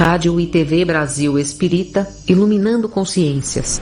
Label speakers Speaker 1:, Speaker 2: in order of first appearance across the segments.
Speaker 1: Rádio e TV Brasil Espírita, iluminando consciências.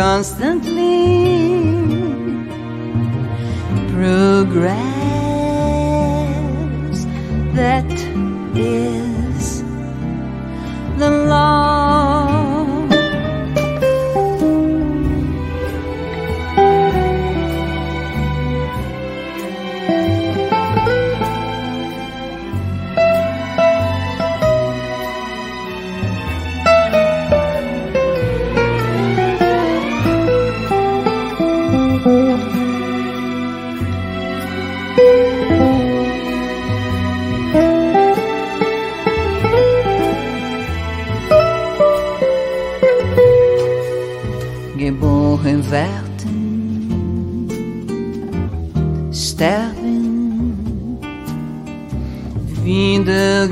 Speaker 1: constantly progress that is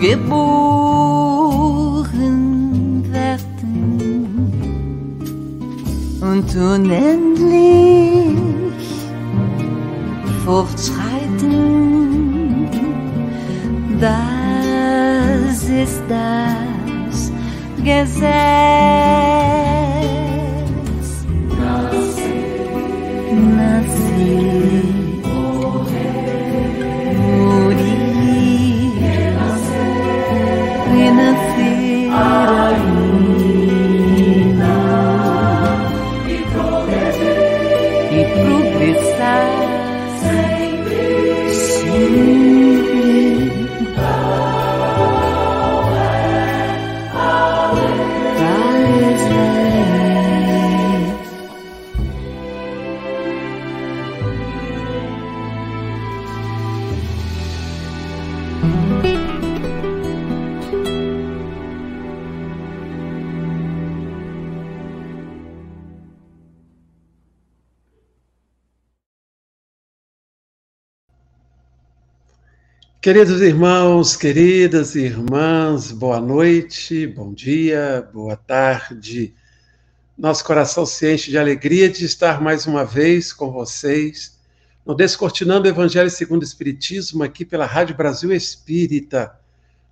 Speaker 1: geboren werden und unendlich fortschreiten. Das ist das Gesetz.
Speaker 2: Queridos irmãos, queridas irmãs, boa noite, bom dia, boa tarde. Nosso coração se enche de alegria de estar mais uma vez com vocês no Descortinando o Evangelho segundo o Espiritismo, aqui pela Rádio Brasil Espírita,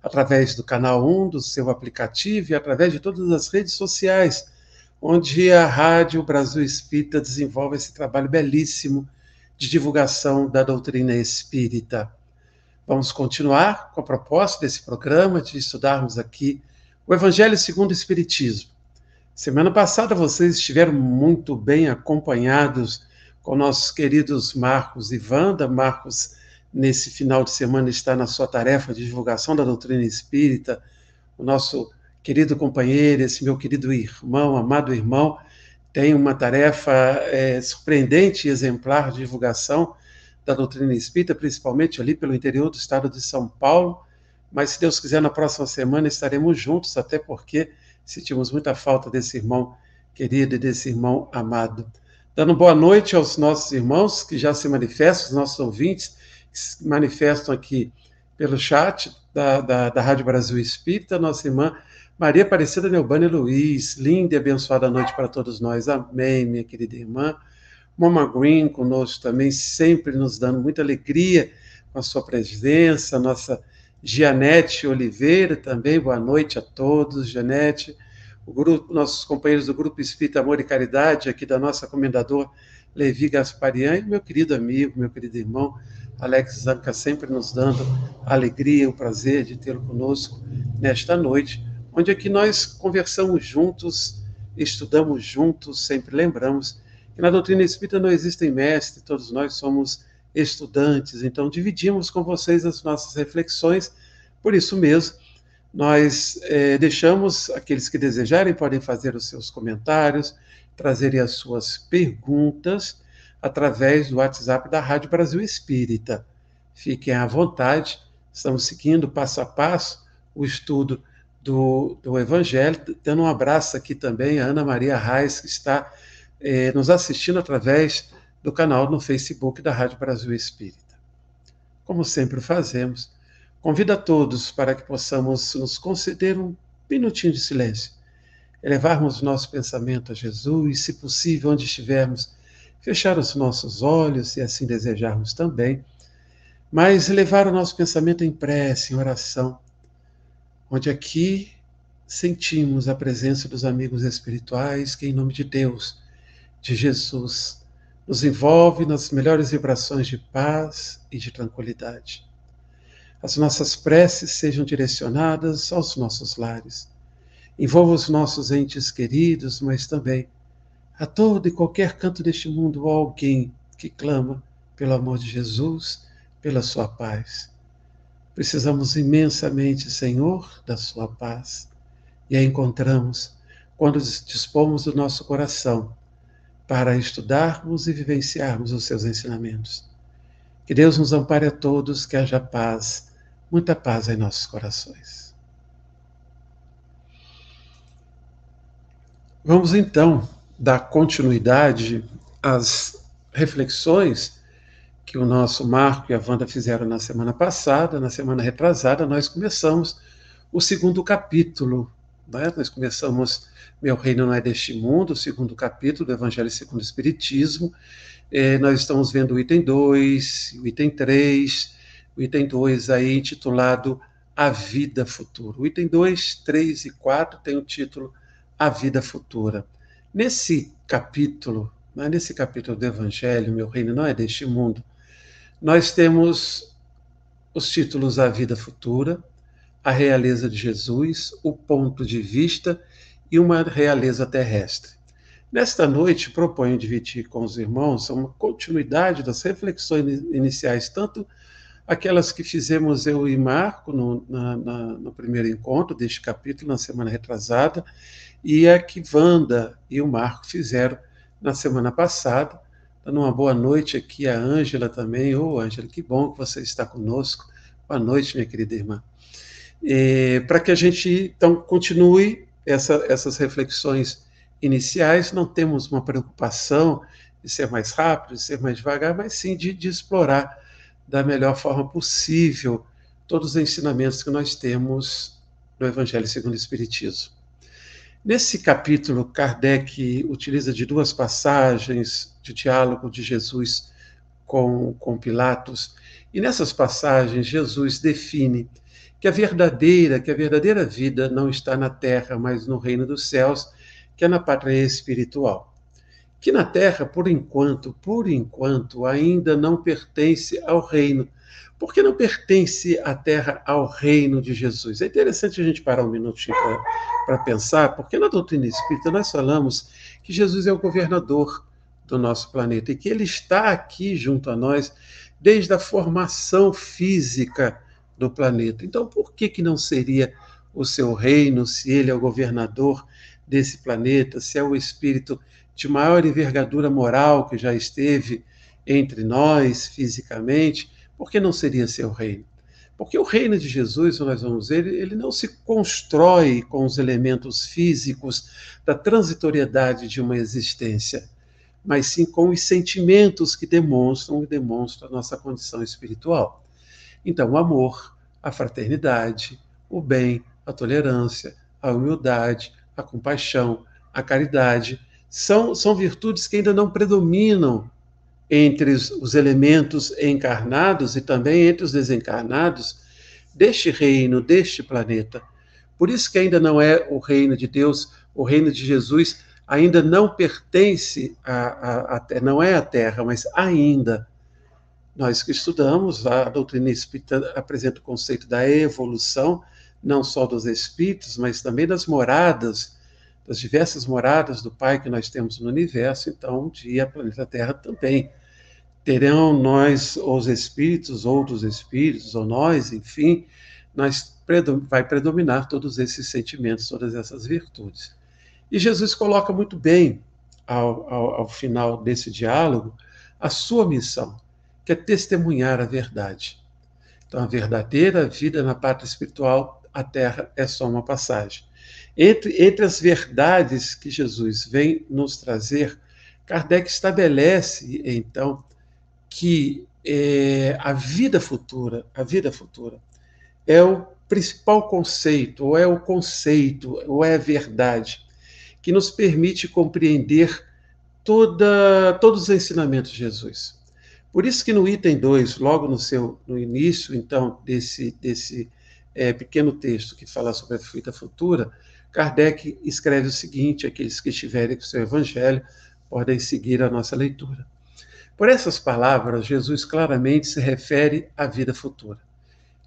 Speaker 2: através do canal 1 do seu aplicativo e através de todas as redes sociais, onde a Rádio Brasil Espírita desenvolve esse trabalho belíssimo de divulgação da doutrina espírita. Vamos continuar com a proposta desse programa de estudarmos aqui o Evangelho segundo o Espiritismo. Semana passada vocês estiveram muito bem acompanhados com nossos queridos Marcos e Wanda. Marcos, nesse final de semana, está na sua tarefa de divulgação da doutrina espírita. O nosso querido companheiro, esse meu querido irmão, amado irmão, tem uma tarefa é, surpreendente e exemplar de divulgação da doutrina espírita, principalmente ali pelo interior do estado de São Paulo. Mas, se Deus quiser, na próxima semana estaremos juntos, até porque sentimos muita falta desse irmão querido e desse irmão amado. Dando boa noite aos nossos irmãos que já se manifestam, os nossos ouvintes que se manifestam aqui pelo chat da, da, da Rádio Brasil Espírita, nossa irmã Maria Aparecida Neubânia Luiz, linda e abençoada noite para todos nós. Amém, minha querida irmã. Mama Green conosco também, sempre nos dando muita alegria com a sua presença. Nossa Gianete Oliveira também, boa noite a todos, Gianete. O grupo, nossos companheiros do Grupo Espírita Amor e Caridade, aqui da nossa comendador Levi Gasparian, e meu querido amigo, meu querido irmão, Alex Zanca, sempre nos dando a alegria, o prazer de tê-lo conosco nesta noite onde aqui nós conversamos juntos, estudamos juntos, sempre lembramos que na doutrina espírita não existem mestres, todos nós somos estudantes, então dividimos com vocês as nossas reflexões, por isso mesmo, nós é, deixamos, aqueles que desejarem podem fazer os seus comentários, trazerem as suas perguntas através do WhatsApp da Rádio Brasil Espírita. Fiquem à vontade, estamos seguindo passo a passo o estudo do, do Evangelho, dando um abraço aqui também a Ana Maria Reis, que está eh, nos assistindo através do canal no Facebook da Rádio Brasil Espírita. Como sempre fazemos, convido a todos para que possamos nos conceder um minutinho de silêncio, elevarmos nosso pensamento a Jesus, se possível, onde estivermos, fechar os nossos olhos, se assim desejarmos também, mas elevar o nosso pensamento em prece, em oração, onde aqui sentimos a presença dos amigos espirituais que, em nome de Deus, de Jesus, nos envolve nas melhores vibrações de paz e de tranquilidade. As nossas preces sejam direcionadas aos nossos lares. Envolva os nossos entes queridos, mas também a todo e qualquer canto deste mundo alguém que clama pelo amor de Jesus, pela sua paz. Precisamos imensamente, Senhor, da Sua paz. E a encontramos quando dispomos do nosso coração para estudarmos e vivenciarmos os seus ensinamentos. Que Deus nos ampare a todos, que haja paz, muita paz em nossos corações. Vamos então dar continuidade às reflexões que o nosso Marco e a Wanda fizeram na semana passada, na semana retrasada, nós começamos o segundo capítulo. Né? Nós começamos Meu Reino Não é Deste Mundo, o segundo capítulo do Evangelho segundo o Espiritismo. É, nós estamos vendo o item 2, o item 3, o item 2 aí intitulado A Vida Futura. O item 2, 3 e 4 tem o título A Vida Futura. Nesse capítulo, né, nesse capítulo do Evangelho, Meu Reino Não é Deste Mundo, nós temos os títulos A Vida Futura, A Realeza de Jesus, O Ponto de Vista e Uma Realeza Terrestre. Nesta noite, proponho dividir com os irmãos uma continuidade das reflexões iniciais, tanto aquelas que fizemos eu e Marco no, na, na, no primeiro encontro deste capítulo, na semana retrasada, e a que Wanda e o Marco fizeram na semana passada, Dando uma boa noite aqui a Ângela também. Ô, oh, Ângela, que bom que você está conosco. Boa noite, minha querida irmã. Para que a gente, então, continue essa, essas reflexões iniciais, não temos uma preocupação de ser mais rápido, de ser mais devagar, mas sim de, de explorar da melhor forma possível todos os ensinamentos que nós temos no Evangelho segundo o Espiritismo. Nesse capítulo, Kardec utiliza de duas passagens de diálogo de Jesus com, com Pilatos, e nessas passagens Jesus define que a verdadeira, que a verdadeira vida não está na terra, mas no reino dos céus, que é na pátria espiritual. Que na terra, por enquanto, por enquanto, ainda não pertence ao reino, porque não pertence a terra ao reino de Jesus. É interessante a gente parar um minutinho para pensar, porque na doutrina espírita nós falamos que Jesus é o governador do nosso planeta e que ele está aqui junto a nós desde a formação física do planeta. Então, por que, que não seria o seu reino se ele é o governador desse planeta, se é o espírito de maior envergadura moral que já esteve entre nós fisicamente? Por que não seria seu reino? Porque o reino de Jesus, nós vamos ver, ele não se constrói com os elementos físicos da transitoriedade de uma existência, mas sim com os sentimentos que demonstram e demonstram a nossa condição espiritual. Então, o amor, a fraternidade, o bem, a tolerância, a humildade, a compaixão, a caridade. São, são virtudes que ainda não predominam entre os elementos encarnados e também entre os desencarnados deste reino, deste planeta. Por isso que ainda não é o reino de Deus, o reino de Jesus ainda não pertence a, a não é a Terra, mas ainda. Nós que estudamos, a doutrina espírita apresenta o conceito da evolução, não só dos espíritos, mas também das moradas, das diversas moradas do Pai que nós temos no universo. Então, um dia a planeta Terra também terão nós, os espíritos, outros espíritos, ou nós, enfim, nós vai predominar todos esses sentimentos, todas essas virtudes. E Jesus coloca muito bem, ao, ao, ao final desse diálogo, a sua missão, que é testemunhar a verdade. Então, a verdadeira vida na pátria espiritual, a terra é só uma passagem. Entre, entre as verdades que Jesus vem nos trazer, Kardec estabelece, então, que é, a vida futura, a vida futura, é o principal conceito, ou é o conceito, ou é a verdade, que nos permite compreender toda, todos os ensinamentos de Jesus. Por isso que no item 2, logo no seu no início, então, desse, desse é, pequeno texto que fala sobre a vida futura, Kardec escreve o seguinte: aqueles que estiverem com o seu evangelho podem seguir a nossa leitura. Por essas palavras, Jesus claramente se refere à vida futura,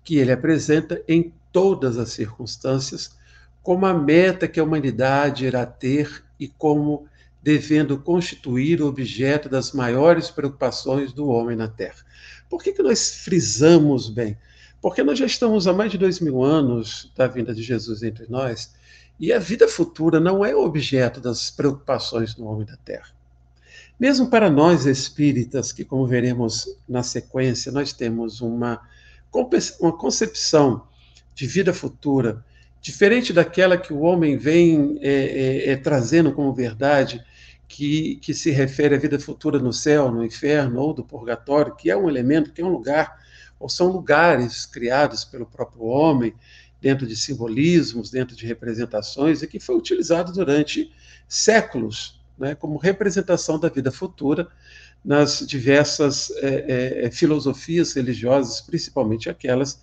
Speaker 2: que ele apresenta em todas as circunstâncias como a meta que a humanidade irá ter e como devendo constituir o objeto das maiores preocupações do homem na Terra. Por que, que nós frisamos bem? Porque nós já estamos há mais de dois mil anos da vinda de Jesus entre nós e a vida futura não é objeto das preocupações do homem da Terra. Mesmo para nós espíritas, que, como veremos na sequência, nós temos uma, uma concepção de vida futura diferente daquela que o homem vem é, é, é, trazendo como verdade, que, que se refere à vida futura no céu, no inferno ou do purgatório, que é um elemento, que é um lugar, ou são lugares criados pelo próprio homem, dentro de simbolismos, dentro de representações, e que foi utilizado durante séculos né, como representação da vida futura nas diversas é, é, filosofias religiosas, principalmente aquelas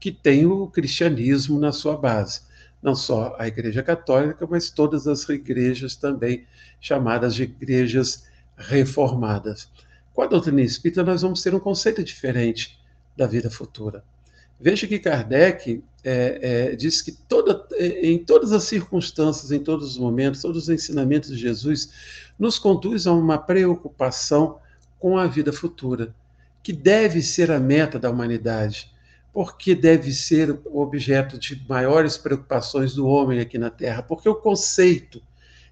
Speaker 2: que têm o cristianismo na sua base. Não só a Igreja Católica, mas todas as igrejas também chamadas de igrejas reformadas. Com a doutrina espírita, nós vamos ter um conceito diferente da vida futura. Veja que Kardec é, é, diz que toda, é, em todas as circunstâncias, em todos os momentos, todos os ensinamentos de Jesus nos conduz a uma preocupação com a vida futura, que deve ser a meta da humanidade, porque deve ser objeto de maiores preocupações do homem aqui na Terra, porque o conceito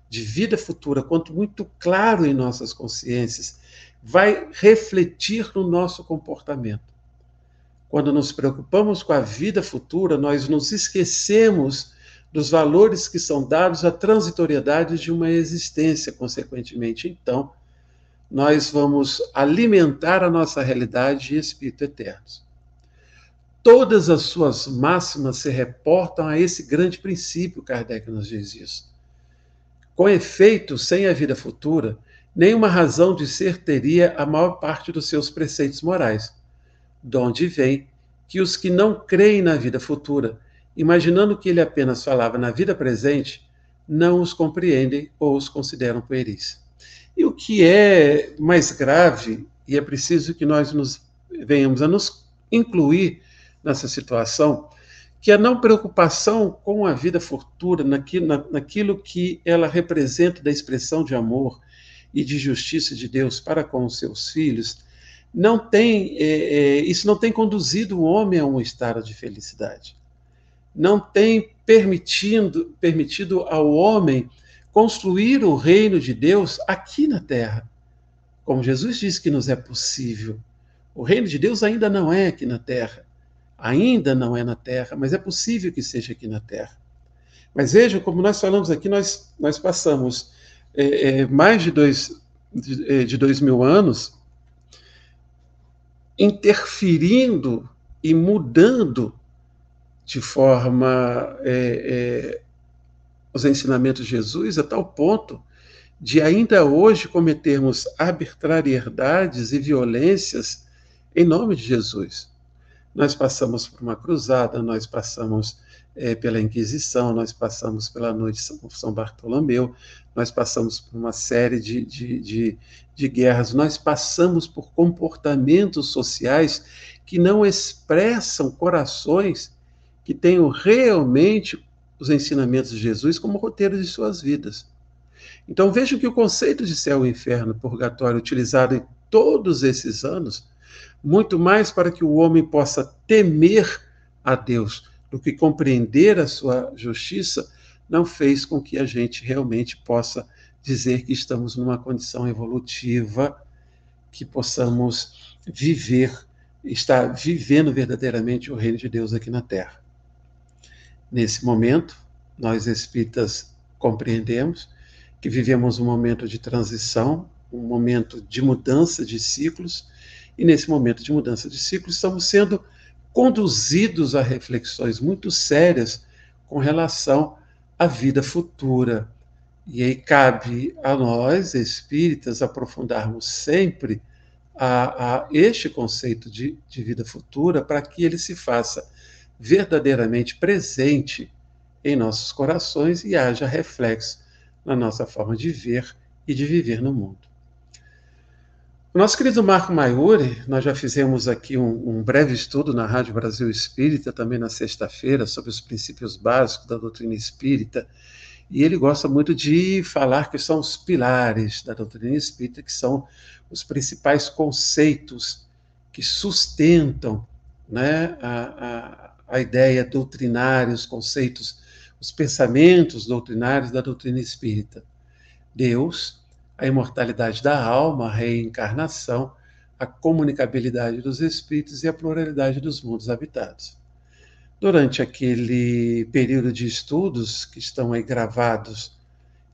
Speaker 2: de vida futura, quanto muito claro em nossas consciências, vai refletir no nosso comportamento. Quando nos preocupamos com a vida futura, nós nos esquecemos dos valores que são dados à transitoriedade de uma existência, consequentemente. Então, nós vamos alimentar a nossa realidade de espírito eternos. Todas as suas máximas se reportam a esse grande princípio, Kardec nos diz isso. Com efeito, sem a vida futura, nenhuma razão de ser teria a maior parte dos seus preceitos morais de onde vem que os que não creem na vida futura, imaginando que ele apenas falava na vida presente, não os compreendem ou os consideram pueris. E o que é mais grave, e é preciso que nós nos venhamos a nos incluir nessa situação, que a não preocupação com a vida futura, naquilo, na, naquilo que ela representa da expressão de amor e de justiça de Deus para com os seus filhos, não tem, é, é, isso não tem conduzido o homem a um estado de felicidade. Não tem permitindo, permitido ao homem construir o reino de Deus aqui na terra. Como Jesus disse que nos é possível. O reino de Deus ainda não é aqui na terra. Ainda não é na terra, mas é possível que seja aqui na terra. Mas vejam, como nós falamos aqui, nós, nós passamos é, é, mais de dois, de, é, de dois mil anos interferindo e mudando de forma é, é, os ensinamentos de Jesus a tal ponto de ainda hoje cometermos arbitrariedades e violências em nome de Jesus. Nós passamos por uma cruzada, nós passamos é, pela Inquisição, nós passamos pela Noite de São, São Bartolomeu, nós passamos por uma série de, de, de, de guerras, nós passamos por comportamentos sociais que não expressam corações que tenham realmente os ensinamentos de Jesus como roteiro de suas vidas. Então vejam que o conceito de céu e inferno, purgatório, utilizado em todos esses anos, muito mais para que o homem possa temer a Deus do que compreender a sua justiça, não fez com que a gente realmente possa dizer que estamos numa condição evolutiva, que possamos viver, estar vivendo verdadeiramente o reino de Deus aqui na Terra. Nesse momento, nós espíritas compreendemos que vivemos um momento de transição, um momento de mudança de ciclos, e nesse momento de mudança de ciclos estamos sendo conduzidos a reflexões muito sérias com relação à vida futura. E aí cabe a nós, espíritas, aprofundarmos sempre a, a este conceito de, de vida futura para que ele se faça verdadeiramente presente em nossos corações e haja reflexo na nossa forma de ver e de viver no mundo. Nosso querido Marco Maiuri, nós já fizemos aqui um, um breve estudo na Rádio Brasil Espírita, também na sexta-feira, sobre os princípios básicos da doutrina espírita, e ele gosta muito de falar que são os pilares da doutrina espírita, que são os principais conceitos que sustentam né, a, a, a ideia doutrinária, os conceitos os pensamentos doutrinários da doutrina espírita. Deus, a imortalidade da alma, a reencarnação, a comunicabilidade dos espíritos e a pluralidade dos mundos habitados. Durante aquele período de estudos que estão aí gravados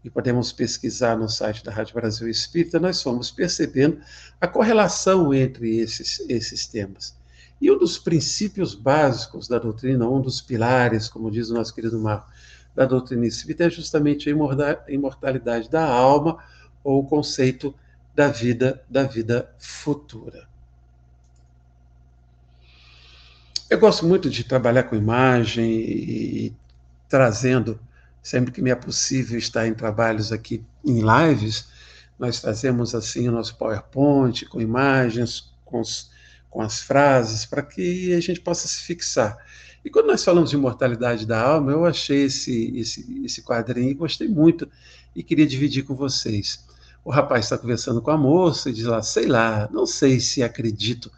Speaker 2: e podemos pesquisar no site da Rádio Brasil Espírita, nós fomos percebendo a correlação entre esses, esses temas. E um dos princípios básicos da doutrina, um dos pilares, como diz o nosso querido Marco, da doutrina espírita é justamente a imortalidade da alma ou o conceito da vida, da vida futura. Eu gosto muito de trabalhar com imagem e, e trazendo, sempre que me é possível estar em trabalhos aqui em lives, nós trazemos assim o nosso PowerPoint com imagens, com os com as frases, para que a gente possa se fixar. E quando nós falamos de imortalidade da alma, eu achei esse, esse, esse quadrinho e gostei muito e queria dividir com vocês. O rapaz está conversando com a moça e diz lá, sei lá, não sei se acredito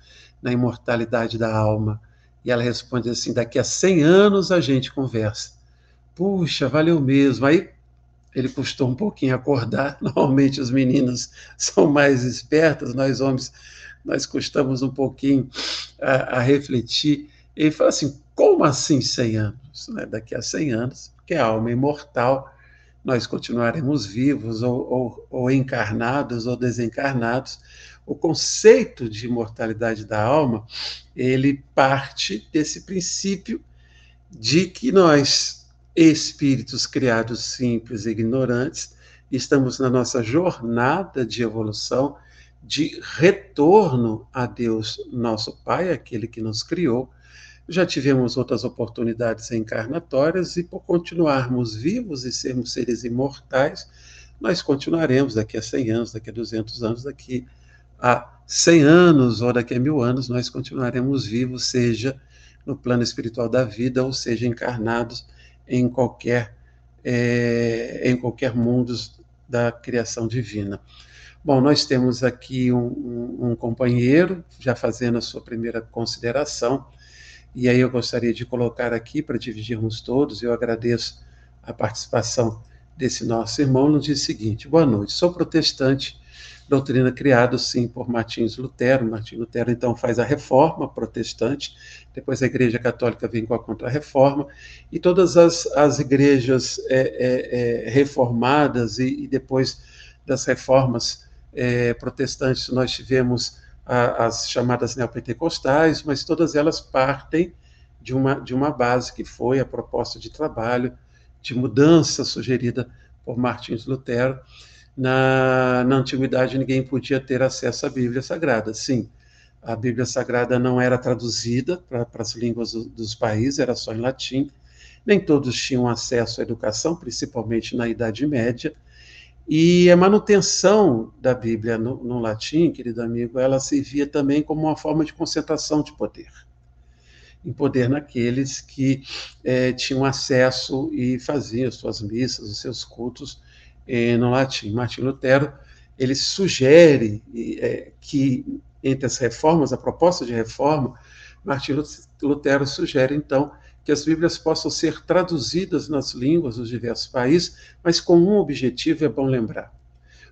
Speaker 2: na imortalidade da alma. E ela responde assim: daqui a 100 anos a gente conversa. Puxa, valeu mesmo. Aí ele custou um pouquinho acordar. Normalmente os meninos são mais espertos, nós homens nós custamos um pouquinho a, a refletir. Ele fala assim: como assim 100 anos? Né? Daqui a 100 anos, porque a alma é imortal, nós continuaremos vivos, ou, ou, ou encarnados, ou desencarnados. O conceito de imortalidade da alma, ele parte desse princípio de que nós, espíritos criados simples e ignorantes, estamos na nossa jornada de evolução de retorno a Deus, nosso Pai, aquele que nos criou. Já tivemos outras oportunidades encarnatórias e por continuarmos vivos e sermos seres imortais, nós continuaremos daqui a 100 anos, daqui a 200 anos, daqui a 100 anos ou daqui a mil anos, nós continuaremos vivos, seja no plano espiritual da vida, ou seja, encarnados em qualquer, é, em qualquer mundo da criação divina. Bom, nós temos aqui um, um, um, companheiro, já fazendo a sua primeira consideração, e aí eu gostaria de colocar aqui para dividirmos todos, eu agradeço a participação desse nosso irmão no dia seguinte. Boa noite, sou protestante, doutrina criada, sim, por Martins Lutero. Martim Lutero, então, faz a reforma protestante, depois a Igreja Católica vem com a contra-reforma, e todas as, as igrejas é, é, é, reformadas e, e depois das reformas é, protestantes, nós tivemos as chamadas neopentecostais, mas todas elas partem de uma, de uma base que foi a proposta de trabalho, de mudança sugerida por Martins Lutero. Na, na antiguidade, ninguém podia ter acesso à Bíblia Sagrada. Sim, a Bíblia Sagrada não era traduzida para as línguas do, dos países, era só em latim. Nem todos tinham acesso à educação, principalmente na Idade Média. E a manutenção da Bíblia no, no latim, querido amigo, ela servia também como uma forma de concentração de poder em poder naqueles que é, tinham acesso e faziam suas missas, os seus cultos é, no latim. Martim Lutero ele sugere é, que entre as reformas, a proposta de reforma, Martim Lutero sugere então que as Bíblias possam ser traduzidas nas línguas dos diversos países, mas com um objetivo, é bom lembrar.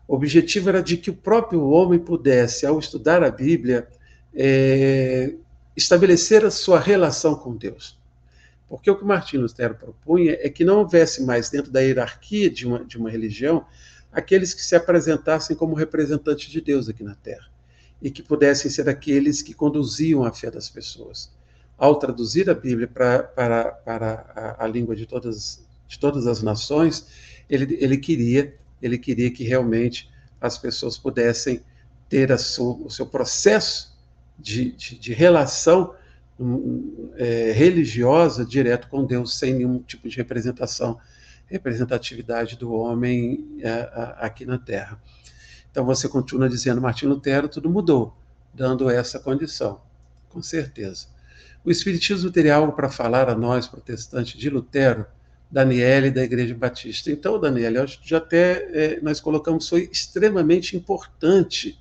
Speaker 2: O objetivo era de que o próprio homem pudesse, ao estudar a Bíblia, é, estabelecer a sua relação com Deus. Porque o que Martinho Lutero propunha é que não houvesse mais, dentro da hierarquia de uma, de uma religião, aqueles que se apresentassem como representantes de Deus aqui na Terra, e que pudessem ser aqueles que conduziam a fé das pessoas ao traduzir a Bíblia para, para, para a, a, língua de todas, de todas as nações, ele, ele, queria, ele queria que realmente as pessoas pudessem ter a sua, o seu processo de, de, de relação um, é, religiosa direto com Deus, sem nenhum tipo de representação, representatividade do homem é, aqui na Terra. Então você continua dizendo, Martim Lutero, tudo mudou, dando essa condição, com certeza. O Espiritismo teria algo para falar a nós, protestantes, de Lutero, Daniele da Igreja Batista. Então, Daniele, acho que já até é, nós colocamos, foi extremamente importante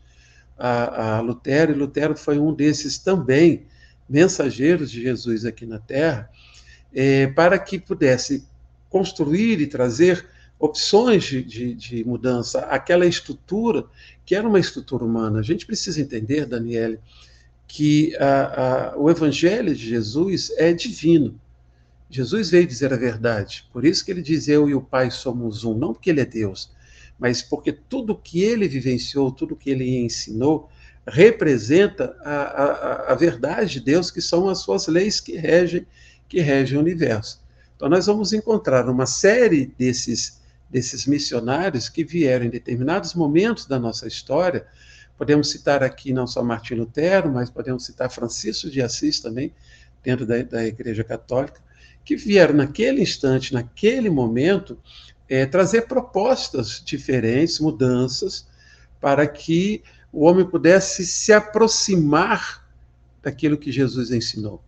Speaker 2: a, a, Lutero, e Lutero foi um desses também mensageiros de Jesus aqui na Terra, é, para que pudesse construir e trazer opções de, de, de, mudança, aquela estrutura que era uma estrutura humana. A gente precisa entender, Daniele, que a, a, o Evangelho de Jesus é divino. Jesus veio dizer a verdade. Por isso que ele diz: Eu e o Pai somos um. Não porque ele é Deus, mas porque tudo que ele vivenciou, tudo que ele ensinou, representa a, a, a verdade de Deus, que são as suas leis que regem, que regem o universo. Então, nós vamos encontrar uma série desses, desses missionários que vieram em determinados momentos da nossa história Podemos citar aqui não só Martim Lutero, mas podemos citar Francisco de Assis também, dentro da, da Igreja Católica, que vieram naquele instante, naquele momento, é, trazer propostas diferentes, mudanças, para que o homem pudesse se aproximar daquilo que Jesus ensinou.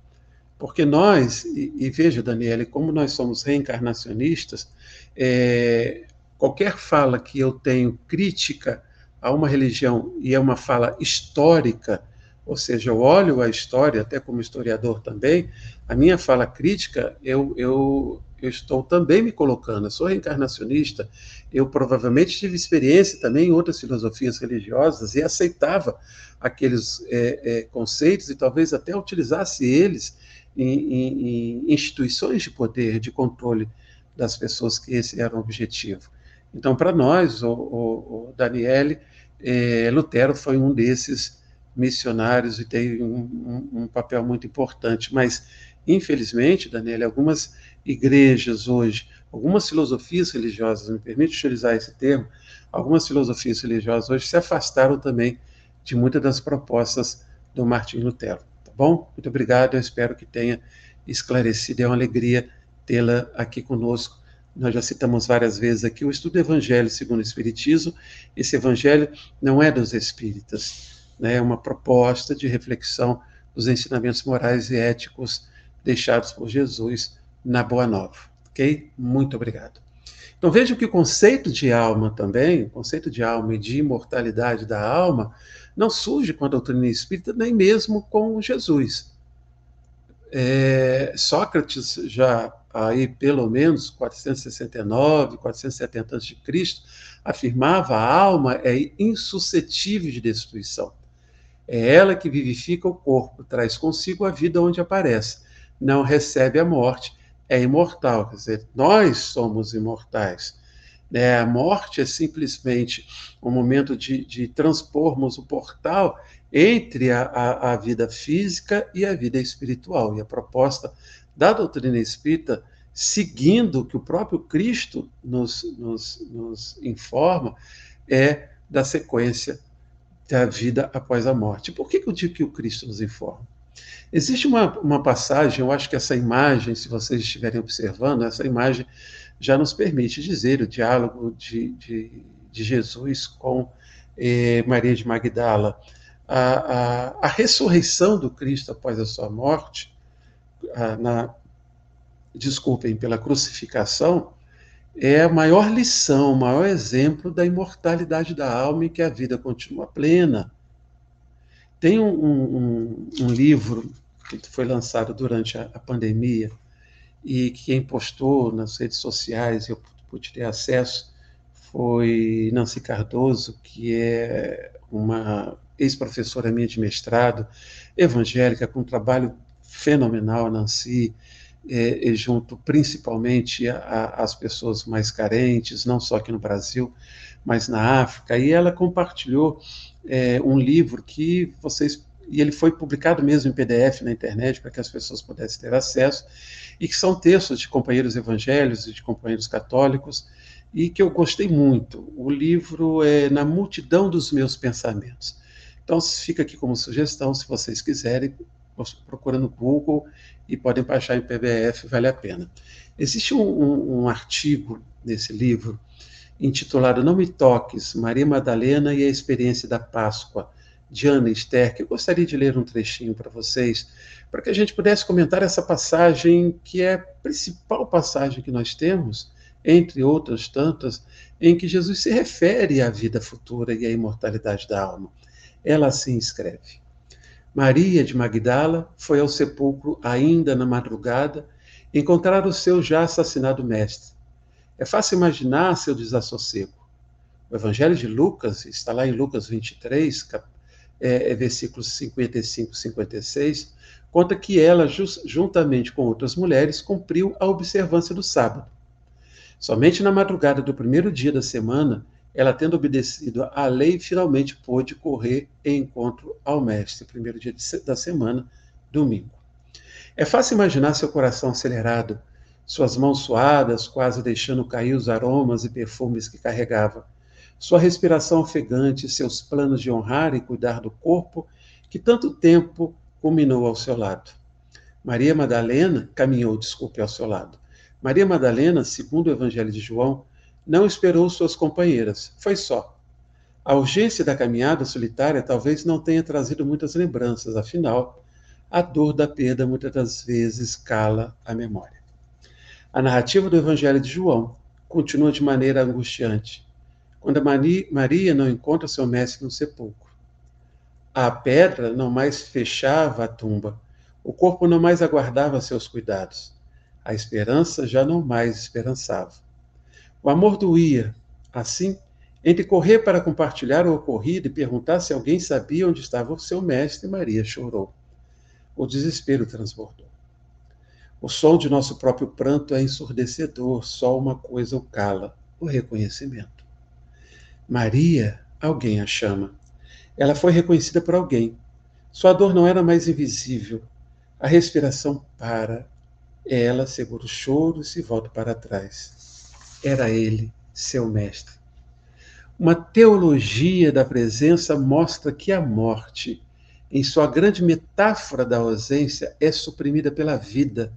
Speaker 2: Porque nós, e, e veja, Daniele, como nós somos reencarnacionistas, é, qualquer fala que eu tenho crítica a uma religião e é uma fala histórica, ou seja, eu olho a história, até como historiador também, a minha fala crítica, eu, eu, eu estou também me colocando, eu sou reencarnacionista, eu provavelmente tive experiência também em outras filosofias religiosas e aceitava aqueles é, é, conceitos e talvez até utilizasse eles em, em, em instituições de poder, de controle das pessoas, que esse era o objetivo. Então, para nós, o, o, o Daniele, é, Lutero foi um desses missionários e tem um, um, um, papel muito importante. Mas, infelizmente, Daniel, algumas igrejas hoje, algumas filosofias religiosas, me permite utilizar esse termo, algumas filosofias religiosas hoje se afastaram também de muitas das propostas do Martin Lutero. Tá bom? Muito obrigado, eu espero que tenha esclarecido. É uma alegria tê-la aqui conosco nós já citamos várias vezes aqui, o estudo do Evangelho segundo o Espiritismo. Esse Evangelho não é dos espíritas, né? é uma proposta de reflexão dos ensinamentos morais e éticos deixados por Jesus na Boa Nova. Ok? Muito obrigado. Então vejam que o conceito de alma também, o conceito de alma e de imortalidade da alma, não surge com a doutrina espírita, nem mesmo com Jesus. É, Sócrates já aí pelo menos 469, 470 a.C., afirmava a alma é insuscetível de destruição. É ela que vivifica o corpo, traz consigo a vida onde aparece. Não recebe a morte, é imortal. Quer dizer, nós somos imortais. Né? A morte é simplesmente um momento de, de transpormos o portal entre a, a, a vida física e a vida espiritual. E a proposta da doutrina espírita, seguindo o que o próprio Cristo nos, nos, nos informa, é da sequência da vida após a morte. Por que, que eu digo que o Cristo nos informa? Existe uma, uma passagem, eu acho que essa imagem, se vocês estiverem observando, essa imagem já nos permite dizer o diálogo de, de, de Jesus com eh, Maria de Magdala. A, a, a, ressurreição do Cristo após a sua morte, na, desculpem, pela crucificação, é a maior lição, o maior exemplo da imortalidade da alma e que a vida continua plena. Tem um, um, um livro que foi lançado durante a, a, pandemia e que quem postou nas redes sociais, eu pude ter acesso, foi Nancy Cardoso, que é uma ex-professora minha de mestrado, evangélica, com um trabalho fenomenal, Nancy, é, junto principalmente às pessoas mais carentes, não só aqui no Brasil, mas na África. E ela compartilhou é, um livro que vocês e ele foi publicado mesmo em PDF na internet para que as pessoas pudessem ter acesso, e que são textos de companheiros evangélicos e de companheiros católicos, e que eu gostei muito. O livro é Na Multidão dos Meus Pensamentos. Então, fica aqui como sugestão, se vocês quiserem, procura no Google e podem baixar em PDF, vale a pena. Existe um, um, um artigo nesse livro intitulado Não Me Toques, Maria Madalena e a Experiência da Páscoa, de Ana Esther, que eu gostaria de ler um trechinho para vocês, para que a gente pudesse comentar essa passagem, que é a principal passagem que nós temos, entre outras tantas, em que Jesus se refere à vida futura e à imortalidade da alma. Ela assim escreve. Maria de Magdala foi ao sepulcro ainda na madrugada encontrar o seu já assassinado mestre. É fácil imaginar seu desassossego. O Evangelho de Lucas, está lá em Lucas 23, cap, é, é, versículos 55 e 56, conta que ela, juntamente com outras mulheres, cumpriu a observância do sábado. Somente na madrugada do primeiro dia da semana, ela tendo obedecido à lei, finalmente pôde correr em encontro ao Mestre, primeiro dia da semana, domingo. É fácil imaginar seu coração acelerado, suas mãos suadas, quase deixando cair os aromas e perfumes que carregava, sua respiração ofegante, seus planos de honrar e cuidar do corpo que tanto tempo culminou ao seu lado. Maria Madalena caminhou, desculpe, ao seu lado. Maria Madalena, segundo o Evangelho de João, não esperou suas companheiras, foi só. A urgência da caminhada solitária talvez não tenha trazido muitas lembranças, afinal, a dor da perda muitas das vezes cala a memória. A narrativa do Evangelho de João continua de maneira angustiante, quando Maria não encontra seu mestre no sepulcro. A pedra não mais fechava a tumba, o corpo não mais aguardava seus cuidados, a esperança já não mais esperançava. O amor doía. Assim, entre correr para compartilhar o ocorrido e perguntar se alguém sabia onde estava o seu mestre, Maria chorou. O desespero transbordou. O som de nosso próprio pranto é ensurdecedor, só uma coisa o cala: o reconhecimento. Maria, alguém a chama. Ela foi reconhecida por alguém. Sua dor não era mais invisível. A respiração para. Ela segura o choro e se volta para trás era ele, seu mestre. Uma teologia da presença mostra que a morte, em sua grande metáfora da ausência, é suprimida pela vida,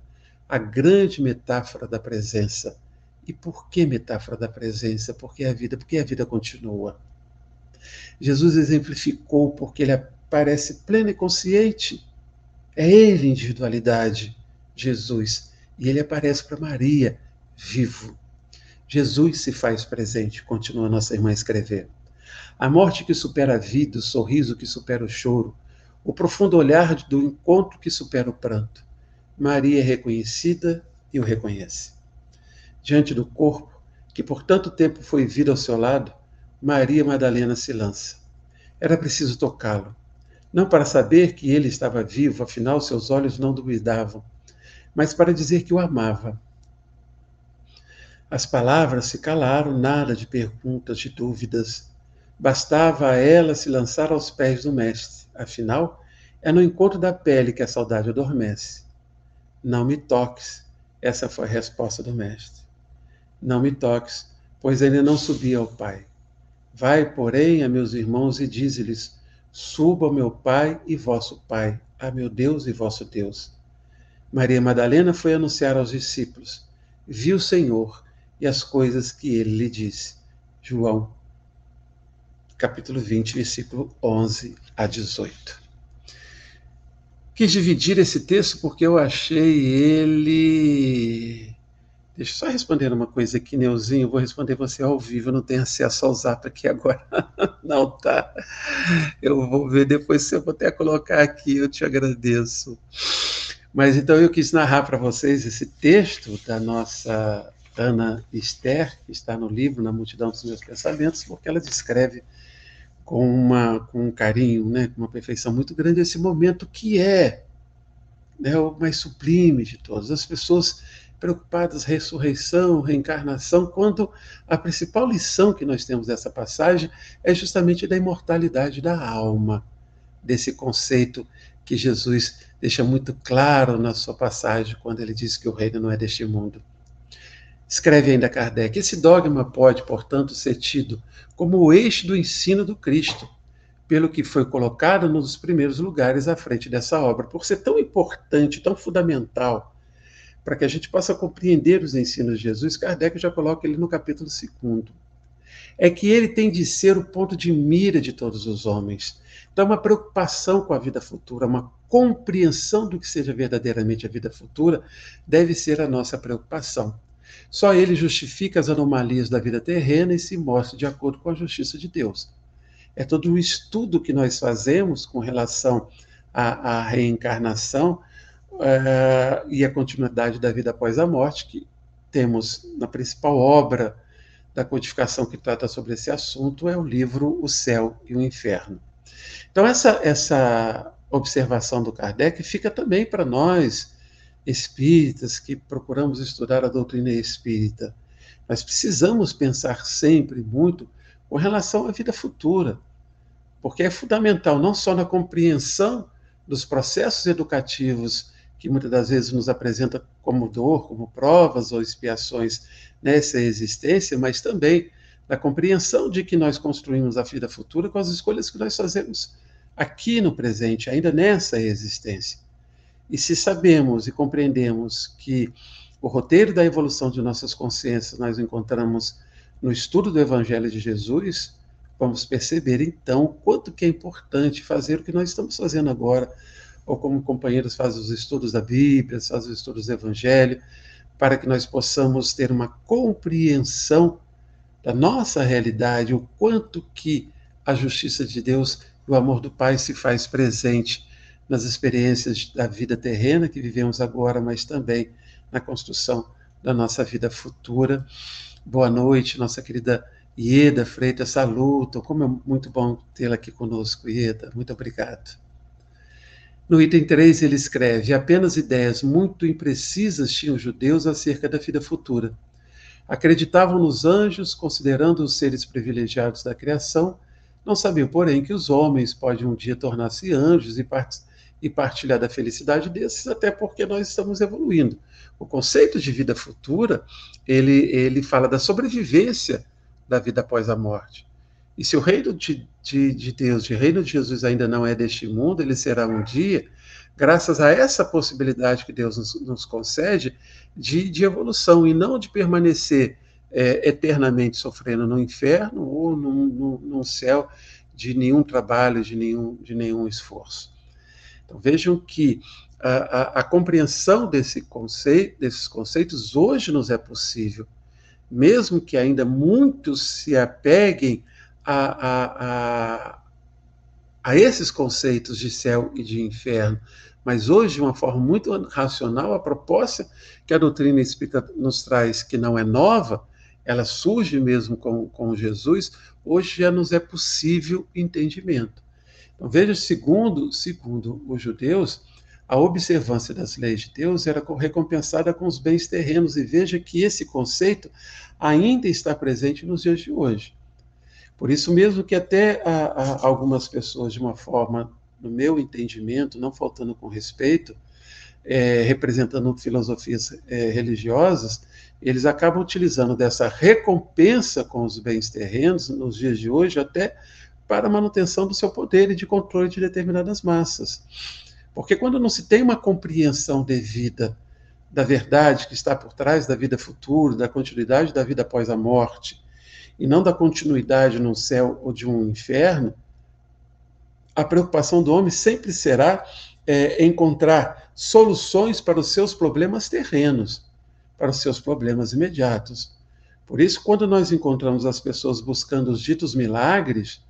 Speaker 2: a grande metáfora da presença. E por que metáfora da presença? Porque a vida, porque a vida continua. Jesus exemplificou porque ele aparece pleno e consciente. É ele individualidade, Jesus, e ele aparece para Maria, vivo Jesus se faz presente, continua nossa irmã a escrever. A morte que supera a vida, o sorriso que supera o choro, o profundo olhar do encontro que supera o pranto. Maria é reconhecida e o reconhece. Diante do corpo, que por tanto tempo foi vida ao seu lado, Maria Madalena se lança. Era preciso tocá-lo, não para saber que ele estava vivo, afinal seus olhos não duvidavam, mas para dizer que o amava As palavras se calaram, nada de perguntas, de dúvidas. Bastava a ela se lançar aos pés do Mestre. Afinal, é no encontro da pele que a saudade adormece. Não me toques, essa foi a resposta do Mestre. Não me toques, pois ainda não subi ao Pai. Vai, porém, a meus irmãos e dize-lhes: Suba meu Pai e vosso Pai, a meu Deus e vosso Deus. Maria Madalena foi anunciar aos discípulos: Viu o Senhor e as coisas que ele lhe disse. João, capítulo 20, versículo 11 a 18. Quis dividir esse texto porque eu achei ele. Deixa eu só responder uma coisa aqui, Neuzinho. Vou responder você ao vivo. Eu não tenho acesso ao zap aqui agora. Não, tá? Eu vou ver depois se eu vou até colocar aqui. Eu te agradeço. Mas então eu quis narrar para vocês esse texto da nossa Ana Esther, que está no livro Na Multidão dos Meus Pensamentos, porque ela descreve com, uma, com um carinho, né, com uma perfeição muito grande esse momento que é né, o mais sublime de todos. As pessoas preocupadas ressurreição, reencarnação, quando a principal lição que nós temos dessa passagem é justamente da imortalidade da alma, desse conceito que Jesus deixa muito claro na sua passagem quando ele diz que o reino não é deste mundo. Escreve ainda Kardec: esse dogma pode, portanto, ser tido como o eixo do ensino do Cristo, pelo que foi colocado nos primeiros lugares à frente dessa obra, por ser tão importante, tão fundamental, para que a gente possa compreender os ensinos de Jesus, Kardec já coloca ele no capítulo 2. É que ele tem de ser o ponto de mira de todos os homens. Então, uma preocupação com a vida futura, uma compreensão do que seja verdadeiramente a vida futura, deve ser a nossa preocupação. Só ele justifica as anomalias da vida terrena e se mostra de acordo com a justiça de Deus. É todo o estudo que nós fazemos com relação à, à reencarnação é, e a continuidade da vida após a morte, que temos na principal obra da codificação que trata sobre esse assunto, é o livro O Céu e o Inferno. Então, essa, essa observação do Kardec fica também para nós espíritas que procuramos estudar a doutrina espírita. Nós precisamos pensar sempre muito com relação à vida futura, porque é fundamental não só na compreensão dos processos educativos que muitas das vezes nos apresenta como dor, como provas ou expiações nessa existência, mas também na compreensão de que nós construímos a vida futura com as escolhas que nós fazemos aqui no presente, ainda nessa existência. E se sabemos e compreendemos que o roteiro da evolução de nossas consciências nós encontramos no estudo do Evangelho de Jesus, vamos perceber então o quanto que é importante fazer o que nós estamos fazendo agora, ou como companheiros fazem os estudos da Bíblia, fazem os estudos do Evangelho, para que nós possamos ter uma compreensão da nossa realidade, o quanto que a justiça de Deus e o amor do Pai se faz presente nas experiências da vida terrena que vivemos agora, mas também na construção da nossa vida futura. Boa noite, nossa querida Ieda Freitas, saluto. Como é muito bom tê-la aqui conosco, Ieda. Muito obrigado. No item 3, ele escreve: apenas ideias muito imprecisas tinham os judeus acerca da vida futura. Acreditavam nos anjos, considerando os seres privilegiados da criação, não sabiam, porém, que os homens podem um dia tornar-se anjos e participar e partilhar da felicidade desses, até porque nós estamos evoluindo. O conceito de vida futura, ele, ele fala da sobrevivência da vida após a morte. E se o reino de, de, de Deus, o reino de Jesus ainda não é deste mundo, ele será um dia, graças a essa possibilidade que Deus nos, nos concede de, de, evolução e não de permanecer é, eternamente sofrendo no inferno ou num, num, num céu de nenhum trabalho, de nenhum, de nenhum esforço. Então vejam que a, a, a compreensão desse conceito, desses conceitos hoje nos é possível, mesmo que ainda muitos se apeguem a, a, a esses conceitos de céu e de inferno. Mas hoje, de uma forma muito racional, a proposta que a doutrina espírita nos traz, que não é nova, ela surge mesmo com, com Jesus, hoje já nos é possível entendimento. Então, veja, segundo, segundo os judeus, a observância das leis de Deus era recompensada com os bens terrenos, e veja que esse conceito ainda está presente nos dias de hoje. Por isso mesmo que até a, a, algumas pessoas, de uma forma, no meu entendimento, não faltando com respeito, é, representando filosofias é, religiosas, eles acabam utilizando dessa recompensa com os bens terrenos nos dias de hoje até para a manutenção do seu poder e de controle de determinadas massas. Porque quando não se tem uma compreensão devida da verdade que está por trás da vida futura, da continuidade da vida após a morte, e não da continuidade num céu ou de um inferno, a preocupação do homem sempre será é, encontrar soluções para os seus problemas terrenos, para os seus problemas imediatos. Por isso, quando nós encontramos as pessoas buscando os ditos milagres,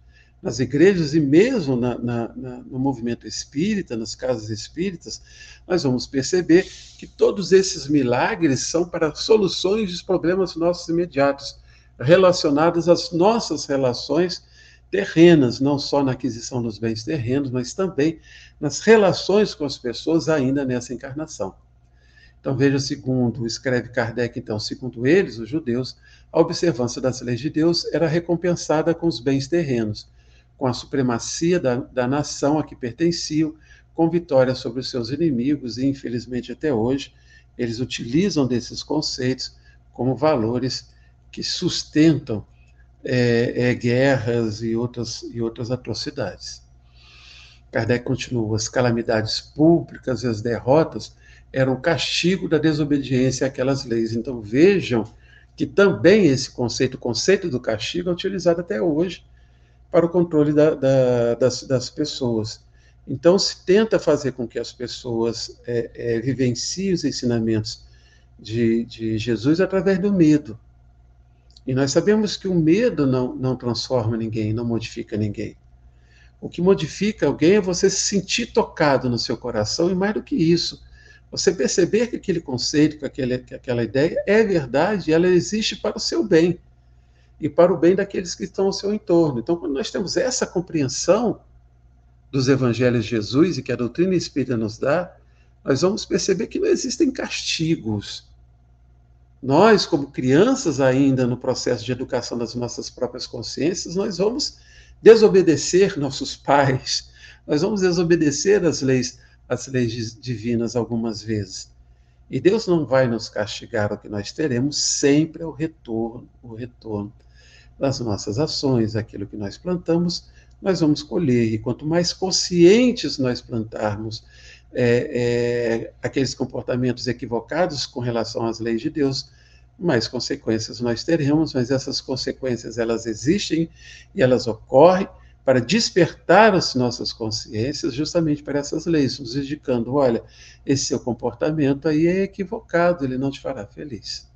Speaker 2: nas igrejas e mesmo na, na, na, no movimento espírita, nas casas espíritas, nós vamos perceber que todos esses milagres são para soluções dos problemas nossos imediatos, relacionados às nossas relações terrenas, não só na aquisição dos bens terrenos, mas também nas relações com as pessoas ainda nessa encarnação. Então veja, segundo, escreve Kardec, então, segundo eles, os judeus, a observância das leis de Deus era recompensada com os bens terrenos, com a supremacia da, da nação a que pertenciam, com vitória sobre os seus inimigos, e infelizmente até hoje eles utilizam desses conceitos como valores que sustentam é, é, guerras e outras, e outras atrocidades. Kardec continua: as calamidades públicas e as derrotas eram castigo da desobediência àquelas leis. Então vejam que também esse conceito, o conceito do castigo, é utilizado até hoje para o controle da, da, das, das, pessoas. Então, se tenta fazer com que as pessoas é, é, vivenciem os ensinamentos de, de, Jesus através do medo. E nós sabemos que o medo não, não transforma ninguém, não modifica ninguém. O que modifica alguém é você se sentir tocado no seu coração, e mais do que isso, você perceber que aquele conceito, que, aquele, que aquela ideia é verdade ela existe para o seu bem e para o bem daqueles que estão ao seu entorno. Então, quando nós temos essa compreensão dos evangelhos de Jesus e que a doutrina espírita nos dá, nós vamos perceber que não existem castigos. Nós, como crianças ainda no processo de educação das nossas próprias consciências, nós vamos desobedecer nossos pais, nós vamos desobedecer as leis, as leis divinas algumas vezes. E Deus não vai nos castigar, o que nós teremos sempre é o retorno, o retorno das nossas ações, aquilo que nós plantamos, nós vamos colher. E quanto mais conscientes nós plantarmos é, é, aqueles comportamentos equivocados com relação às leis de Deus, mais consequências nós teremos, mas essas consequências elas existem e elas ocorrem para despertar as nossas consciências justamente para essas leis, nos indicando, olha, esse seu comportamento aí é equivocado, ele não te fará feliz.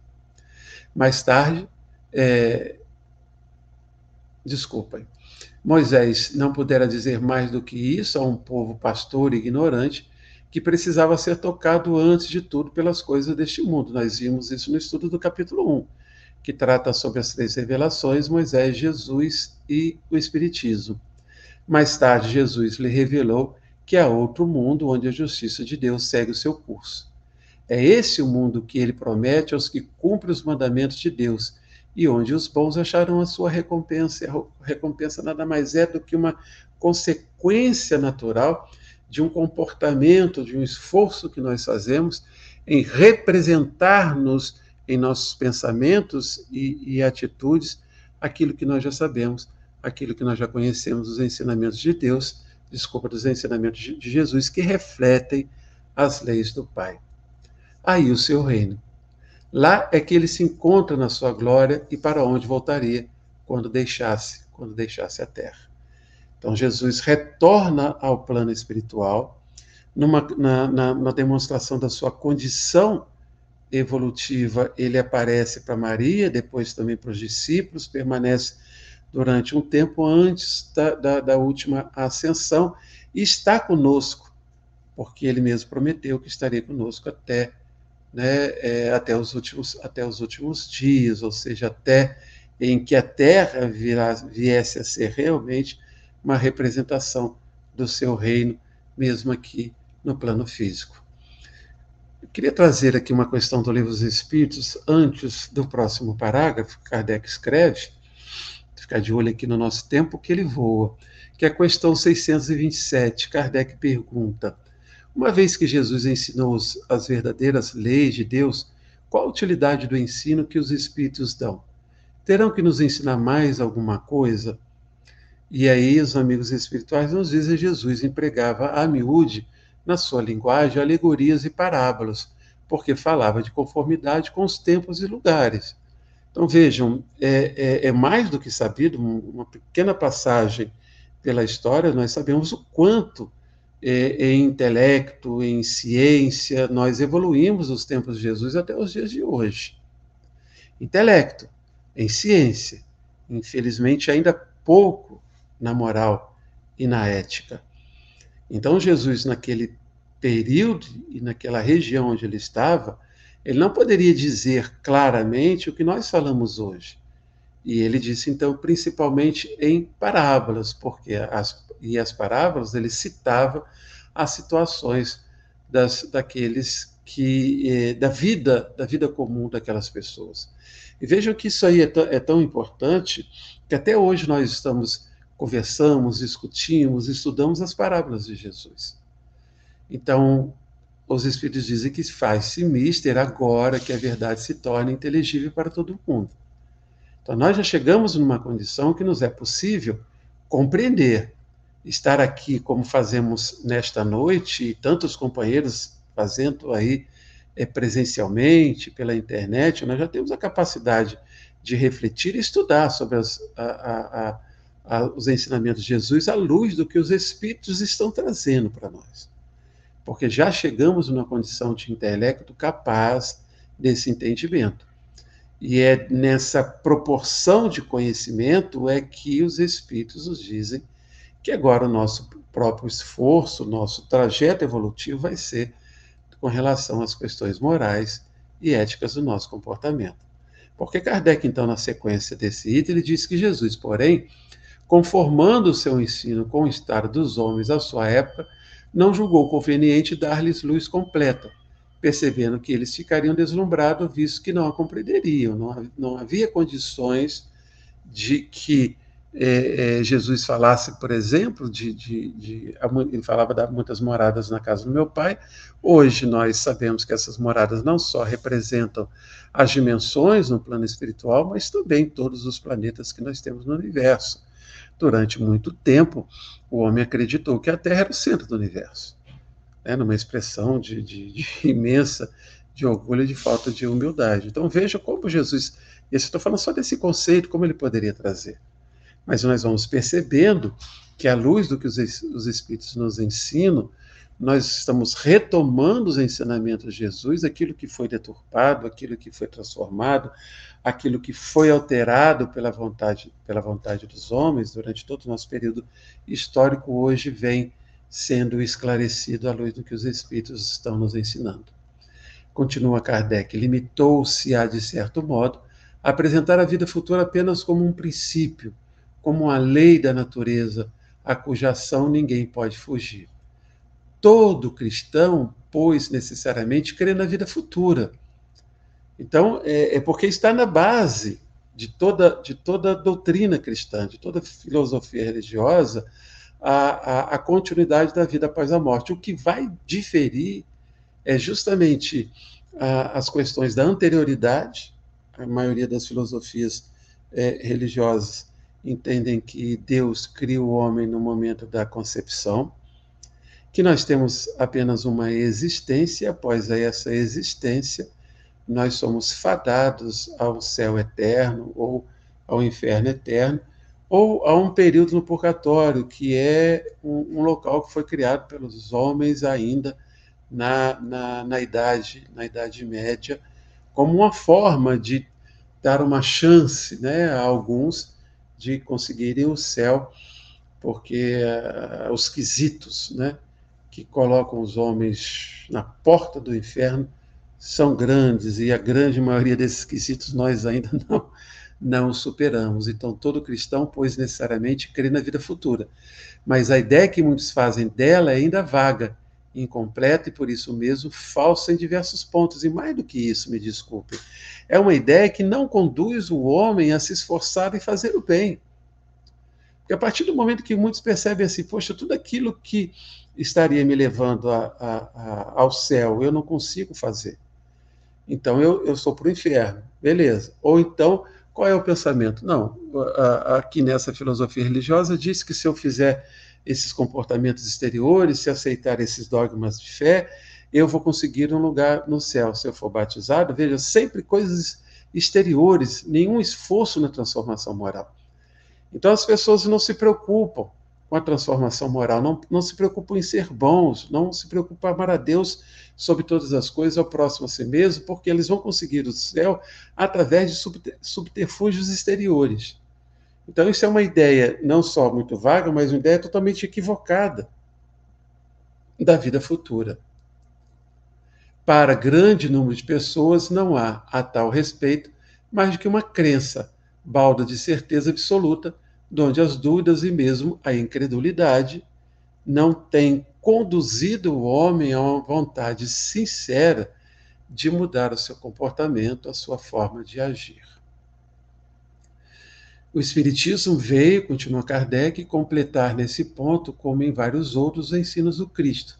Speaker 2: Mais tarde, é, desculpem. Moisés não pudera dizer mais do que isso a um povo pastor ignorante que precisava ser tocado antes de tudo pelas coisas deste mundo. Nós vimos isso no estudo do capítulo 1, que trata sobre as três revelações: Moisés, Jesus e o Espiritismo. Mais tarde, Jesus lhe revelou que há outro mundo onde a justiça de Deus segue o seu curso. É esse o mundo que ele promete aos que cumprem os mandamentos de Deus e onde os bons acharão a sua recompensa. A recompensa nada mais é do que uma consequência natural de um comportamento, de um esforço que nós fazemos em representar-nos em nossos pensamentos e, e, atitudes aquilo que nós já sabemos, aquilo que nós já conhecemos dos ensinamentos de Deus, desculpa, dos ensinamentos de, de Jesus, que refletem as leis do Pai. Aí o seu reino Lá é que ele se encontra na sua glória e para onde voltaria quando deixasse, quando deixasse a terra. Então Jesus retorna ao plano espiritual numa, na, na, na demonstração da sua condição evolutiva. Ele aparece para Maria, depois também para os discípulos, permanece durante um tempo antes da, da, da última ascensão e está conosco, porque ele mesmo prometeu que estaria conosco até né, é, até, os últimos, até os últimos dias, ou seja, até em que a Terra viesse a ser realmente uma representação do seu reino, mesmo aqui no plano físico. Eu queria trazer aqui uma questão do Livro dos Espíritos antes do próximo parágrafo Kardec escreve, ficar de olho aqui no nosso tempo que ele voa, que é a questão 627. Kardec pergunta: Uma vez que Jesus ensinou as verdadeiras leis de Deus, qual a utilidade do ensino que os Espíritos dão? Terão que nos ensinar mais alguma coisa? E aí os amigos espirituais nos dizem que Jesus empregava a miúde, na sua linguagem, alegorias e parábolas, porque falava de conformidade com os tempos e lugares. Então vejam, é, é, é mais do que sabido, uma pequena passagem pela história, nós sabemos o quanto é, em intelecto, em ciência, nós evoluímos dos tempos de Jesus até os dias de hoje. Intelecto, em ciência, infelizmente ainda pouco na moral e na ética. Então, Jesus, naquele período e naquela região onde ele estava, ele não poderia dizer claramente o que nós falamos hoje. E ele disse, então, principalmente em parábolas, porque as, e as parábolas ele citava as situações das, daqueles que, eh, da vida, da vida comum daquelas pessoas. E vejam que isso aí é, é tão importante que até hoje nós estamos conversamos, discutimos, estudamos as parábolas de Jesus. Então, os Espíritos dizem que faz-se mister agora que a verdade se torna inteligível para todo mundo. Então, nós já chegamos numa condição que nos é possível compreender, estar aqui como fazemos nesta noite, e tantos companheiros fazendo aí é, presencialmente, pela internet, nós já temos a capacidade de refletir e estudar sobre as, a, a, a, os ensinamentos de Jesus à luz do que os Espíritos estão trazendo para nós. Porque já chegamos numa condição de intelecto capaz desse entendimento. E é nessa proporção de conhecimento é que os Espíritos nos dizem que agora o nosso próprio esforço, nosso trajeto evolutivo vai ser com relação às questões morais e éticas do nosso comportamento. Porque Kardec, então, na sequência desse item, ele diz que Jesus, porém, conformando o seu ensino com o estado dos homens à sua época, não julgou conveniente dar-lhes luz completa, percebendo que eles ficariam deslumbrados, visto que não a compreenderiam, não, não havia condições de que é, é, Jesus falasse, por exemplo, de, de, de, ele falava de muitas moradas na casa do meu pai. Hoje nós sabemos que essas moradas não só representam as dimensões no plano espiritual, mas também todos os planetas que nós temos no universo. Durante muito tempo, o homem acreditou que a Terra era o centro do universo, né, numa expressão de, de, imensa de orgulho e de falta de humildade. Então veja como Jesus, e estou falando só desse conceito, como ele poderia trazer. Mas nós vamos percebendo que, à luz do que os, os Espíritos nos ensinam, nós estamos retomando os ensinamentos de Jesus, aquilo que foi deturpado, aquilo que foi transformado, aquilo que foi alterado pela vontade, pela vontade dos homens durante todo o nosso período histórico, hoje vem sendo esclarecido à luz do que os Espíritos estão nos ensinando. Continua Kardec, limitou-se a, de certo modo, a apresentar a vida futura apenas como um princípio, como uma lei da natureza, a cuja ação ninguém pode fugir. Todo cristão, pois, necessariamente crê na vida futura. Então, é, é porque está na base de toda, de toda doutrina cristã, de toda filosofia religiosa, a, a, a, continuidade da vida após a morte. O que vai diferir é justamente a, as questões da anterioridade, a maioria das filosofias é, religiosas entendem que Deus cria o homem no momento da concepção, que nós temos apenas uma existência, após essa existência, nós somos fadados ao céu eterno ou ao inferno eterno, ou a um período no purgatório, que é um, um local que foi criado pelos homens ainda na, na, na, idade, na Idade Média, como uma forma de dar uma chance né, a alguns de conseguirem o céu, porque uh, os quesitos né, que colocam os homens na porta do inferno são grandes e a grande maioria desses quesitos nós ainda não, não superamos. Então, todo cristão, pois, necessariamente crê na vida futura. Mas a ideia que muitos fazem dela é ainda vaga, incompleta e, por isso mesmo, falsa em diversos pontos. E mais do que isso, me desculpe, é uma ideia que não conduz o homem a se esforçar em fazer o bem. Porque a partir do momento que muitos percebem assim, poxa, tudo aquilo que estaria me levando a, a, a, ao céu, eu não consigo fazer. Então eu, eu sou para o inferno, beleza. Ou então, qual é o pensamento? Não, aqui nessa filosofia religiosa diz que se eu fizer esses comportamentos exteriores, se aceitar esses dogmas de fé, eu vou conseguir um lugar no céu. Se eu for batizado, veja, sempre coisas exteriores, nenhum esforço na transformação moral. Então as pessoas não se preocupam com a transformação moral, não, não se preocupam em ser bons, não se preocupam em amar a Deus sobre todas as coisas, ao próximo a si mesmo, porque eles vão conseguir o céu através de subterfúgios exteriores. Então, isso é uma ideia não só muito vaga, mas uma ideia totalmente equivocada da vida futura. Para grande número de pessoas, não há, a tal respeito, mais do que uma crença, balda de certeza absoluta, donde as dúvidas e mesmo a incredulidade não têm conduzido o homem a uma vontade sincera de mudar o seu comportamento, a sua forma de agir. O Espiritismo veio, continua Kardec, completar nesse ponto, como em vários outros ensinos do Cristo,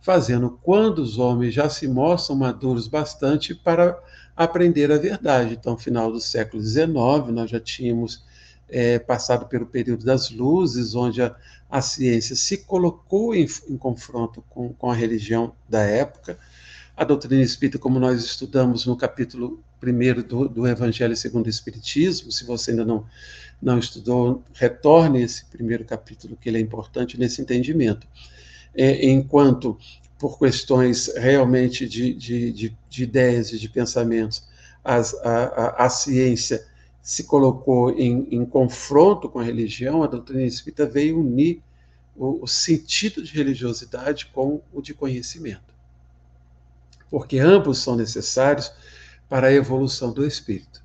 Speaker 2: fazendo quando os homens já se mostram maduros bastante para aprender a verdade. Então, final do século XIX, nós já tínhamos é, passado pelo período das luzes, onde a, a ciência se colocou em, em confronto com, com a religião da época. A doutrina espírita, como nós estudamos no capítulo primeiro do, do Evangelho segundo o Espiritismo. Se você ainda não, não estudou, retorne esse primeiro capítulo, que ele é importante nesse entendimento. É, enquanto, por questões realmente de, de, de, de ideias e de pensamentos, as, a, a, a, ciência se colocou em, em, confronto com a religião, a doutrina espírita veio unir o, o sentido de religiosidade com o de conhecimento. Porque ambos são necessários para a evolução do espírito.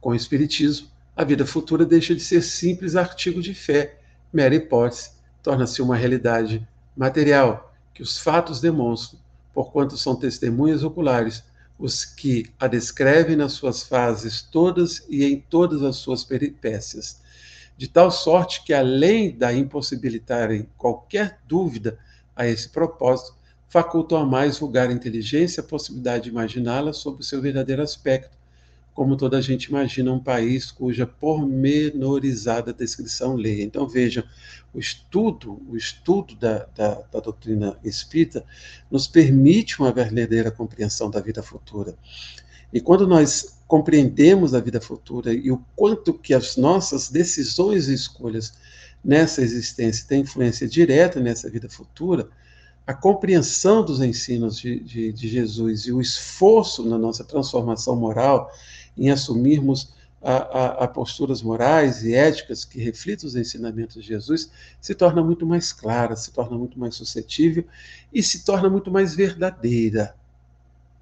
Speaker 2: Com o espiritismo, a vida futura deixa de ser simples artigo de fé, mera hipótese, torna-se uma realidade material que os fatos demonstram, porquanto são testemunhas oculares os que a descrevem nas suas fases todas e em todas as suas peripécias, de tal sorte que, além da impossibilitarem qualquer dúvida a esse propósito, facultam a mais vulgar inteligência a possibilidade de imaginá-la sob o seu verdadeiro aspecto, como toda a gente imagina um país cuja pormenorizada descrição lê. Então vejam, o estudo, o estudo da, da, da doutrina espírita nos permite uma verdadeira compreensão da vida futura. E quando nós compreendemos a vida futura e o quanto que as nossas decisões e escolhas nessa existência têm influência direta nessa vida futura, a compreensão dos ensinos de, de, de, Jesus e o esforço na nossa transformação moral, em assumirmos a, a, a, posturas morais e éticas que reflitam os ensinamentos de Jesus, se torna muito mais clara, se torna muito mais suscetível e se torna muito mais verdadeira.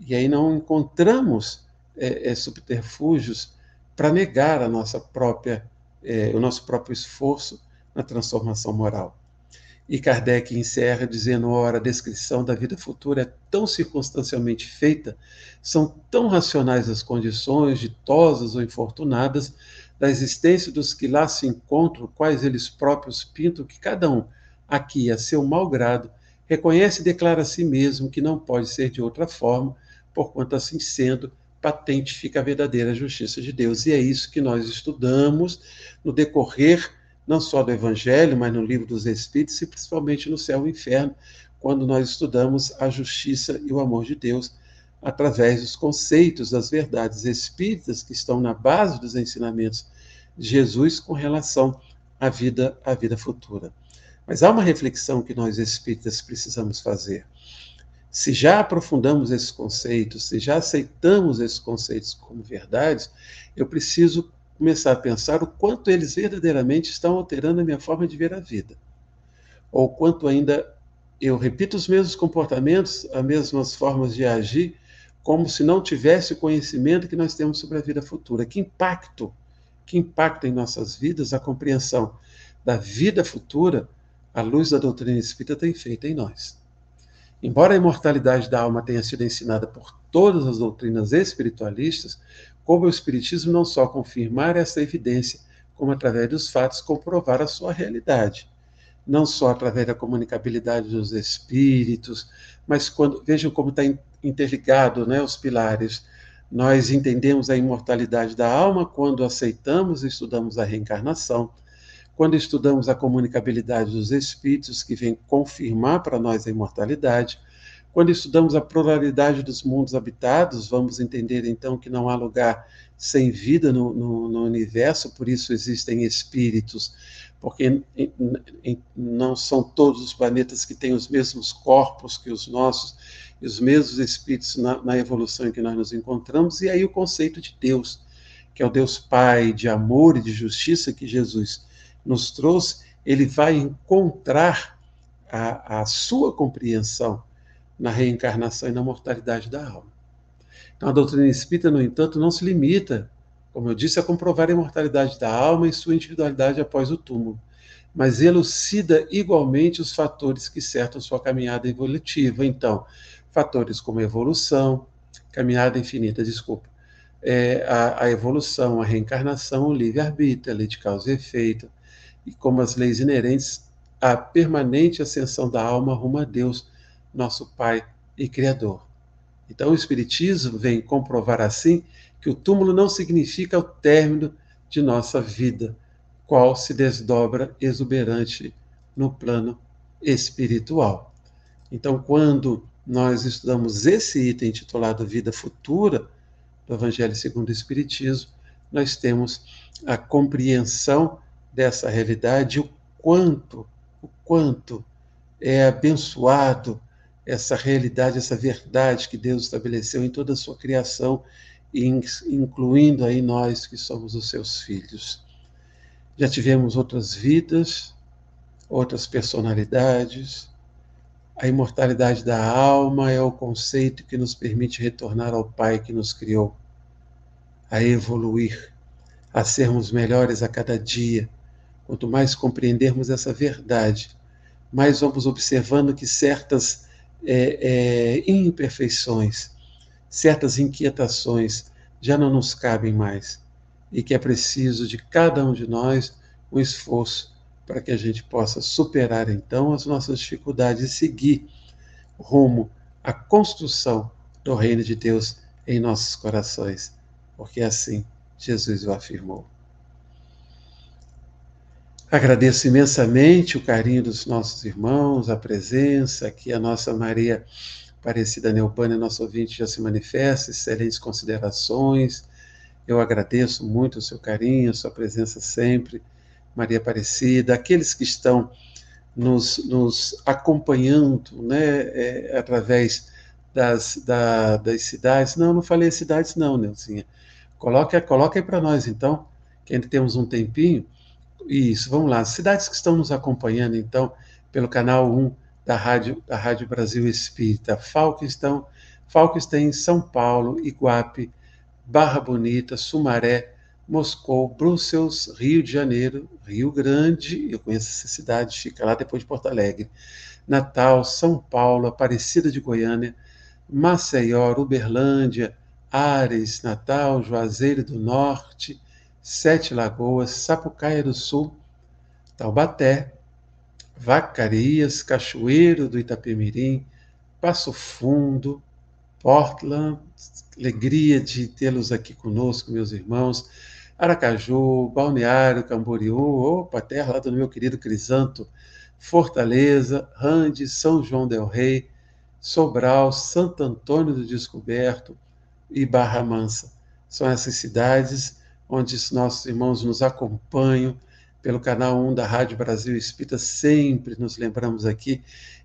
Speaker 2: E aí não encontramos é, é, subterfúgios para negar a nossa própria, é, o nosso próprio esforço na transformação moral. E Kardec encerra dizendo: ora, a descrição da vida futura é tão circunstancialmente feita, são tão racionais as condições, ditosas ou infortunadas, da existência dos que lá se encontram, quais eles próprios pintam, que cada um, aqui a seu mau grado, reconhece e declara a si mesmo que não pode ser de outra forma, porquanto assim sendo, patente fica a verdadeira justiça de Deus. E é isso que nós estudamos no decorrer não só do Evangelho, mas no livro dos Espíritos e principalmente no céu e inferno, quando nós estudamos a justiça e o amor de Deus através dos conceitos das verdades espíritas que estão na base dos ensinamentos de Jesus com relação à vida, à vida futura. Mas há uma reflexão que nós espíritas precisamos fazer. Se já aprofundamos esses conceitos, se já aceitamos esses conceitos como verdades, eu preciso começar a pensar o quanto eles verdadeiramente estão alterando a minha forma de ver a vida. Ou quanto ainda eu repito os mesmos comportamentos, as mesmas formas de agir, como se não tivesse o conhecimento que nós temos sobre a vida futura. Que impacto, que impacta em nossas vidas a compreensão da vida futura, a luz da doutrina espírita tem feito em nós. Embora a imortalidade da alma tenha sido ensinada por todas as doutrinas espiritualistas, como o Espiritismo não só confirmar essa evidência, como através dos fatos comprovar a sua realidade. Não só através da comunicabilidade dos espíritos, mas quando vejam como está interligado né, os pilares. Nós entendemos a imortalidade da alma quando aceitamos e estudamos a reencarnação, quando estudamos a comunicabilidade dos espíritos, que vem confirmar para nós a imortalidade, quando estudamos a pluralidade dos mundos habitados, vamos entender então que não há lugar sem vida no, no, no universo, por isso existem espíritos, porque não são todos os planetas que têm os mesmos corpos que os nossos, e os mesmos espíritos na, na evolução em que nós nos encontramos, e aí o conceito de Deus, que é o Deus Pai de amor e de justiça que Jesus nos trouxe, ele vai encontrar a, a sua compreensão na reencarnação e na mortalidade da alma. Então, a doutrina espírita, no entanto, não se limita, como eu disse, a comprovar a imortalidade da alma e sua individualidade após o túmulo, mas elucida igualmente os fatores que certam sua caminhada evolutiva. Então, fatores como evolução, caminhada infinita, desculpa, é, a, a, evolução, a reencarnação, o livre-arbítrio, a lei de causa e efeito, e como as leis inerentes à permanente ascensão da alma rumo a Deus, nosso Pai e Criador. Então, o Espiritismo vem comprovar assim que o túmulo não significa o término de nossa vida, qual se desdobra exuberante no plano espiritual. Então, quando nós estudamos esse item intitulado Vida Futura, do Evangelho segundo o Espiritismo, nós temos a compreensão dessa realidade, o quanto, o quanto é abençoado essa realidade, essa verdade que Deus estabeleceu em toda a sua criação, incluindo aí nós que somos os seus filhos. Já tivemos outras vidas, outras personalidades. A imortalidade da alma é o conceito que nos permite retornar ao Pai que nos criou, a evoluir, a sermos melhores a cada dia. Quanto mais compreendermos essa verdade, mais vamos observando que certas é, é, imperfeições, certas inquietações já não nos cabem mais e que é preciso de cada um de nós um esforço para que a gente possa superar então as nossas dificuldades e seguir rumo à construção do reino de Deus em nossos corações, porque assim Jesus o afirmou. Agradeço imensamente o carinho dos nossos irmãos, a presença, aqui a nossa Maria Aparecida Neupânia, nosso ouvinte, já se manifesta, excelentes considerações. Eu agradeço muito o seu carinho, a sua presença sempre, Maria Aparecida, aqueles que estão nos, nos acompanhando, né, é, através das, da, das cidades. Não, não falei cidades, não, Neuzinha. Coloque, coloque aí para nós, então, que ainda temos um tempinho isso, vamos lá. Cidades que estão nos acompanhando, então, pelo canal 1 da Rádio, da Rádio Brasil Espírita. Em São Paulo, Iguape, Barra Bonita, Sumaré, Moscou, Bruxelas, Rio de Janeiro, Rio Grande, eu conheço essa cidade, fica lá depois de Porto Alegre, Natal, São Paulo, Aparecida de Goiânia, Maceió, Uberlândia, Ares, Natal, Juazeiro do Norte, Sete Lagoas, Sapucaia do Sul, Taubaté, Vacarias, Cachoeiro do Itapemirim, Passo Fundo, Portland, alegria de tê-los aqui conosco, meus irmãos, Aracaju, Balneário, Camboriú, opa, terra lá do meu querido Crisanto, Fortaleza, Rande, São João del Rei, Sobral, Santo Antônio do Descoberto e Barra Mansa. São essas cidades onde os nossos irmãos nos acompanham pelo canal 1 da Rádio Brasil Espírita. Sempre nos lembramos aqui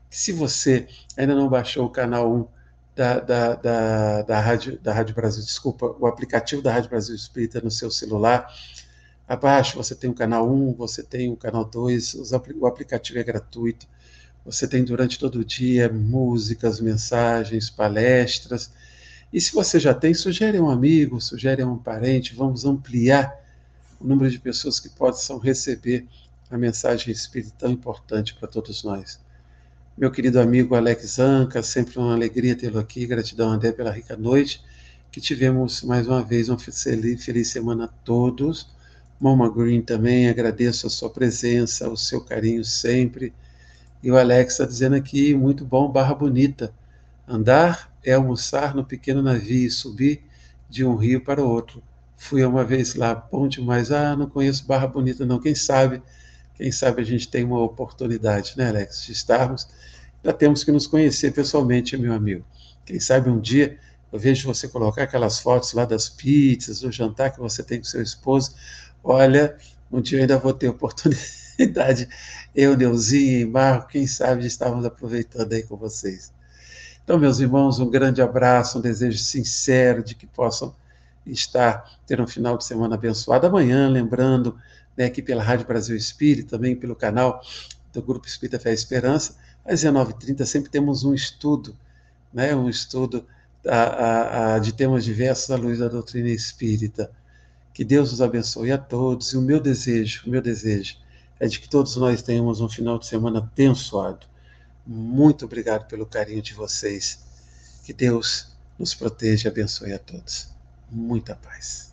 Speaker 2: que se você ainda não baixou o canal 1 da, da, da, da, Rádio, da Rádio Brasil, desculpa, o aplicativo da Rádio Brasil Espírita no seu celular, abaixo você tem o canal 1, você tem o canal 2, o aplicativo é gratuito. Você tem durante todo o dia músicas, mensagens, palestras e se você já tem, sugere um amigo, sugere um parente, vamos ampliar o número de pessoas que possam receber a mensagem espírita tão importante para todos nós. meu querido amigo Alex Anca, sempre uma alegria tê-lo aqui. Gratidão, André, pela rica noite. Que tivemos mais uma vez uma feliz, feliz semana a todos. Mama Green também, agradeço a sua presença, o seu carinho sempre. E o Alex está dizendo aqui, muito bom, Barra Bonita. Andar é almoçar no pequeno navio e subir de um rio para o outro. Fui uma vez lá, bom demais. Ah, não conheço Barra Bonita, não. Quem sabe, quem sabe a gente tem uma oportunidade, né, Alex, de estarmos. Já temos que nos conhecer pessoalmente, meu amigo. Quem sabe um dia eu vejo você colocar aquelas fotos lá das pizzas, do jantar que você tem com seu esposo. Olha, um dia eu ainda vou ter oportunidade, eu, Neuzinho e Marco, quem sabe estávamos aproveitando aí com vocês. Então, meus irmãos, um grande abraço, um desejo sincero de que possam estar, ter um final de semana abençoado. Amanhã, lembrando, né, aqui pela Rádio Brasil Espírita, também pelo canal do Grupo Espírita Fé e Esperança, às 19h30 sempre temos um estudo, né, um estudo a, a, a, de temas diversos à luz da doutrina espírita. Que Deus os abençoe a todos. E o meu desejo, o meu desejo é de que todos nós tenhamos um final de semana abençoado. Muito obrigado pelo carinho de vocês. Que Deus nos proteja e abençoe a todos. Muita paz.